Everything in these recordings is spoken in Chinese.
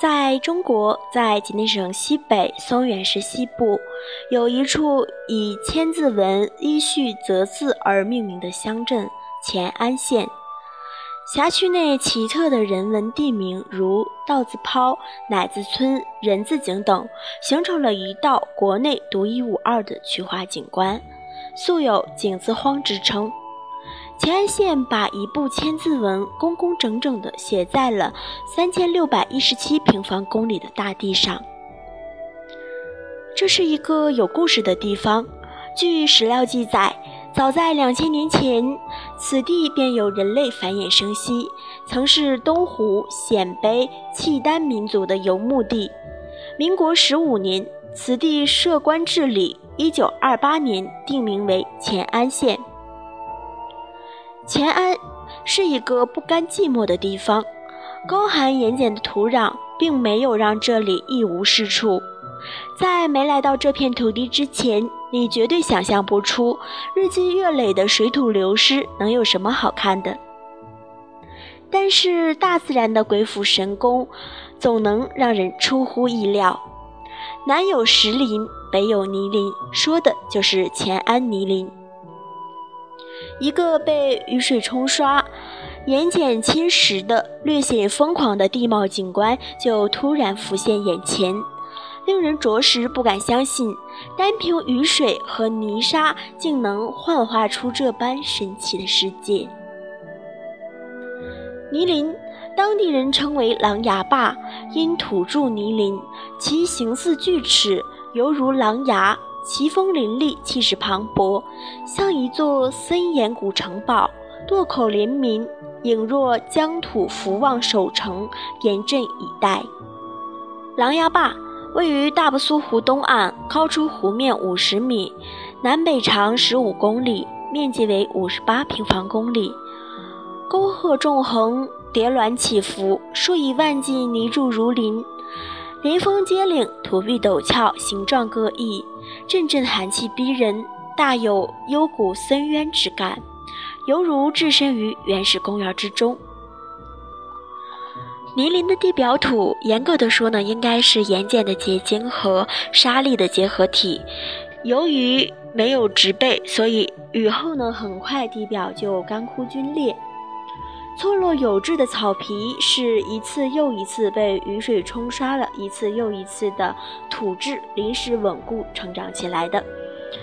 在中国，在吉林省西北松原市西部，有一处以千字文依序择字而命名的乡镇——乾安县。辖区内奇特的人文地名，如道字泡、奶子村、人字井等，形成了一道国内独一无二的曲画景观，素有“井字荒”之称。乾安县把一部千字文工工整整地写在了三千六百一十七平方公里的大地上。这是一个有故事的地方。据史料记载，早在两千年前，此地便有人类繁衍生息，曾是东湖、鲜卑、契丹民族的游牧地。民国十五年，此地设官治理，一九二八年定名为乾安县。乾安是一个不甘寂寞的地方，高寒盐碱的土壤并没有让这里一无是处。在没来到这片土地之前，你绝对想象不出日积月累的水土流失能有什么好看的。但是大自然的鬼斧神工，总能让人出乎意料。南有石林，北有泥林，说的就是乾安泥林。一个被雨水冲刷、盐碱侵蚀的略显疯狂的地貌景观就突然浮现眼前，令人着实不敢相信，单凭雨水和泥沙竟能幻化出这般神奇的世界。泥林，当地人称为“狼牙坝”，因土筑泥林，其形似锯齿，犹如狼牙。奇峰林立，气势磅礴，像一座森严古城堡，垛口连绵，影若疆土福旺守城，严阵以待。狼牙坝位于大布苏湖东岸，高出湖面五十米，南北长十五公里，面积为五十八平方公里。沟壑纵横，叠峦起伏，数以万计泥柱如林，林峰接岭，土壁陡峭，形状各异。阵阵寒气逼人，大有幽谷森渊之感，犹如置身于原始公园之中。泥林的地表土，严格的说呢，应该是盐碱的结晶和沙砾的结合体。由于没有植被，所以雨后呢，很快地表就干枯龟裂。错落有致的草皮是一次又一次被雨水冲刷了，一次又一次的土质临时稳固成长起来的。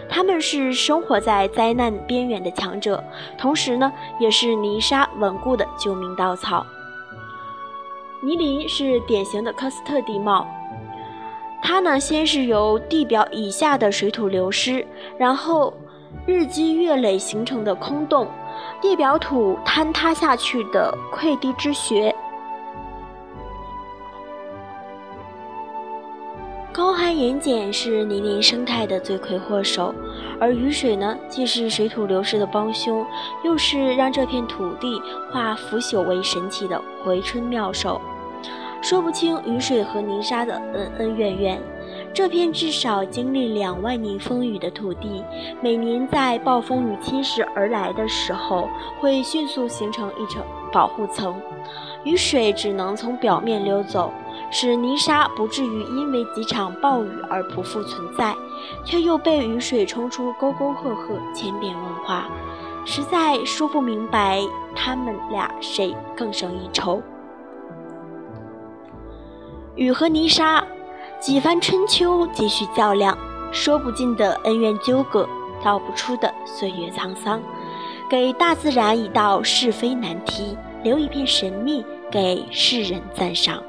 他们是生活在灾难边缘的强者，同时呢，也是泥沙稳固的救命稻草。泥林是典型的喀斯特地貌，它呢，先是由地表以下的水土流失，然后日积月累形成的空洞。地表土坍塌下去的溃堤之穴，高寒盐碱是泥泞生态的罪魁祸首，而雨水呢，既是水土流失的帮凶，又是让这片土地化腐朽为神奇的回春妙手。说不清雨水和泥沙的恩恩怨怨。这片至少经历两万年风雨的土地，每年在暴风雨侵蚀而来的时候，会迅速形成一层保护层，雨水只能从表面流走，使泥沙不至于因为几场暴雨而不复存在，却又被雨水冲出沟沟壑壑，千变万化，实在说不明白他们俩谁更胜一筹。雨和泥沙。几番春秋继续较量，说不尽的恩怨纠葛，道不出的岁月沧桑，给大自然一道是非难题，留一片神秘给世人赞赏。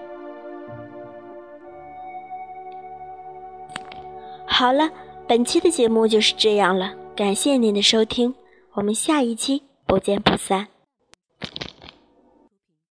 好了，本期的节目就是这样了，感谢您的收听，我们下一期不见不散。